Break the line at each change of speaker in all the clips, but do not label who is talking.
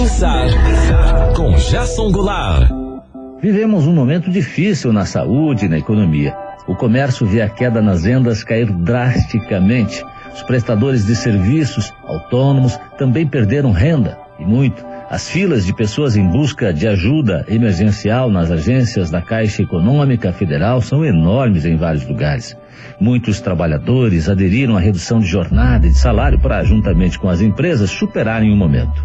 pensar com Jason Goulart.
Vivemos um momento difícil na saúde e na economia. O comércio vê a queda nas vendas cair drasticamente. Os prestadores de serviços autônomos também perderam renda, e muito. As filas de pessoas em busca de ajuda emergencial nas agências da Caixa Econômica Federal são enormes em vários lugares. Muitos trabalhadores aderiram à redução de jornada e de salário para, juntamente com as empresas, superarem o momento.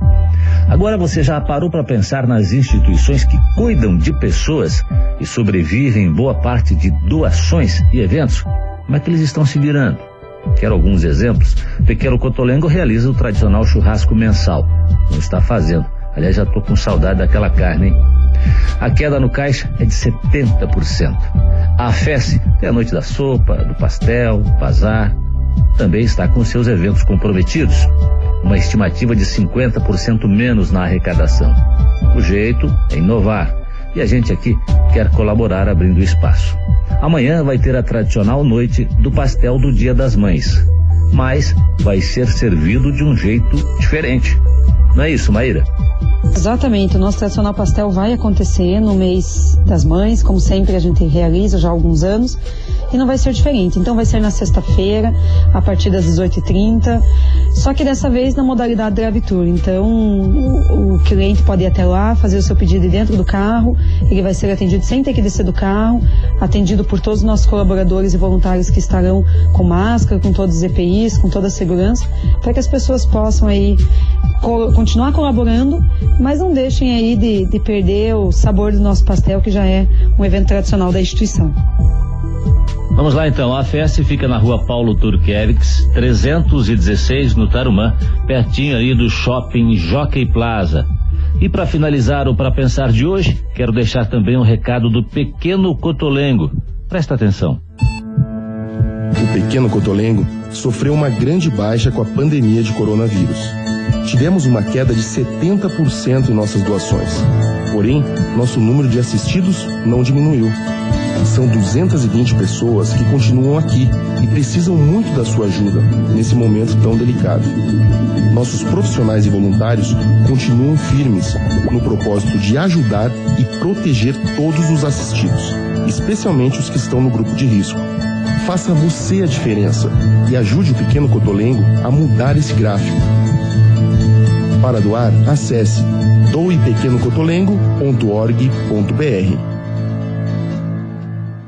Agora você já parou para pensar nas instituições que cuidam de pessoas e sobrevivem em boa parte de doações e eventos? Como é que eles estão se virando? Quero alguns exemplos. Pequeno Cotolengo realiza o tradicional churrasco mensal. Não está fazendo. Aliás, já estou com saudade daquela carne, hein? A queda no caixa é de 70%. A FES tem a noite da sopa, do pastel, bazar, também está com seus eventos comprometidos. Uma estimativa de 50% menos na arrecadação. O jeito é inovar. E a gente aqui quer colaborar abrindo espaço. Amanhã vai ter a tradicional noite do pastel do Dia das Mães. Mas vai ser servido de um jeito diferente. Não é isso, Maíra?
Exatamente, o nosso tradicional pastel vai acontecer no mês das mães, como sempre a gente realiza já há alguns anos, e não vai ser diferente. Então vai ser na sexta-feira, a partir das 18h30, só que dessa vez na modalidade drive-tour. Então o, o, cliente pode ir até lá, fazer o seu pedido dentro do carro, ele vai ser atendido sem ter que descer do carro, atendido por todos os nossos colaboradores e voluntários que estarão com máscara, com todos os EPIs, com toda a segurança, para que as pessoas possam aí continuar colaborando, mas não deixem aí de, de perder o sabor do nosso pastel, que já é um evento tradicional da instituição.
Vamos lá então, a festa fica na rua Paulo Turquevix, 316 no Tarumã, pertinho ali do shopping Jockey Plaza. E para finalizar o Para Pensar de hoje, quero deixar também um recado do Pequeno Cotolengo. Presta atenção.
O Pequeno Cotolengo sofreu uma grande baixa com a pandemia de coronavírus. Tivemos uma queda de 70% em nossas doações. Porém, nosso número de assistidos não diminuiu. São 220 pessoas que continuam aqui e precisam muito da sua ajuda nesse momento tão delicado. Nossos profissionais e voluntários continuam firmes no propósito de ajudar e proteger todos os assistidos, especialmente os que estão no grupo de risco. Faça você a diferença e ajude o pequeno Cotolengo a mudar esse gráfico. Para doar, acesse doepequenocotolengo.org.br.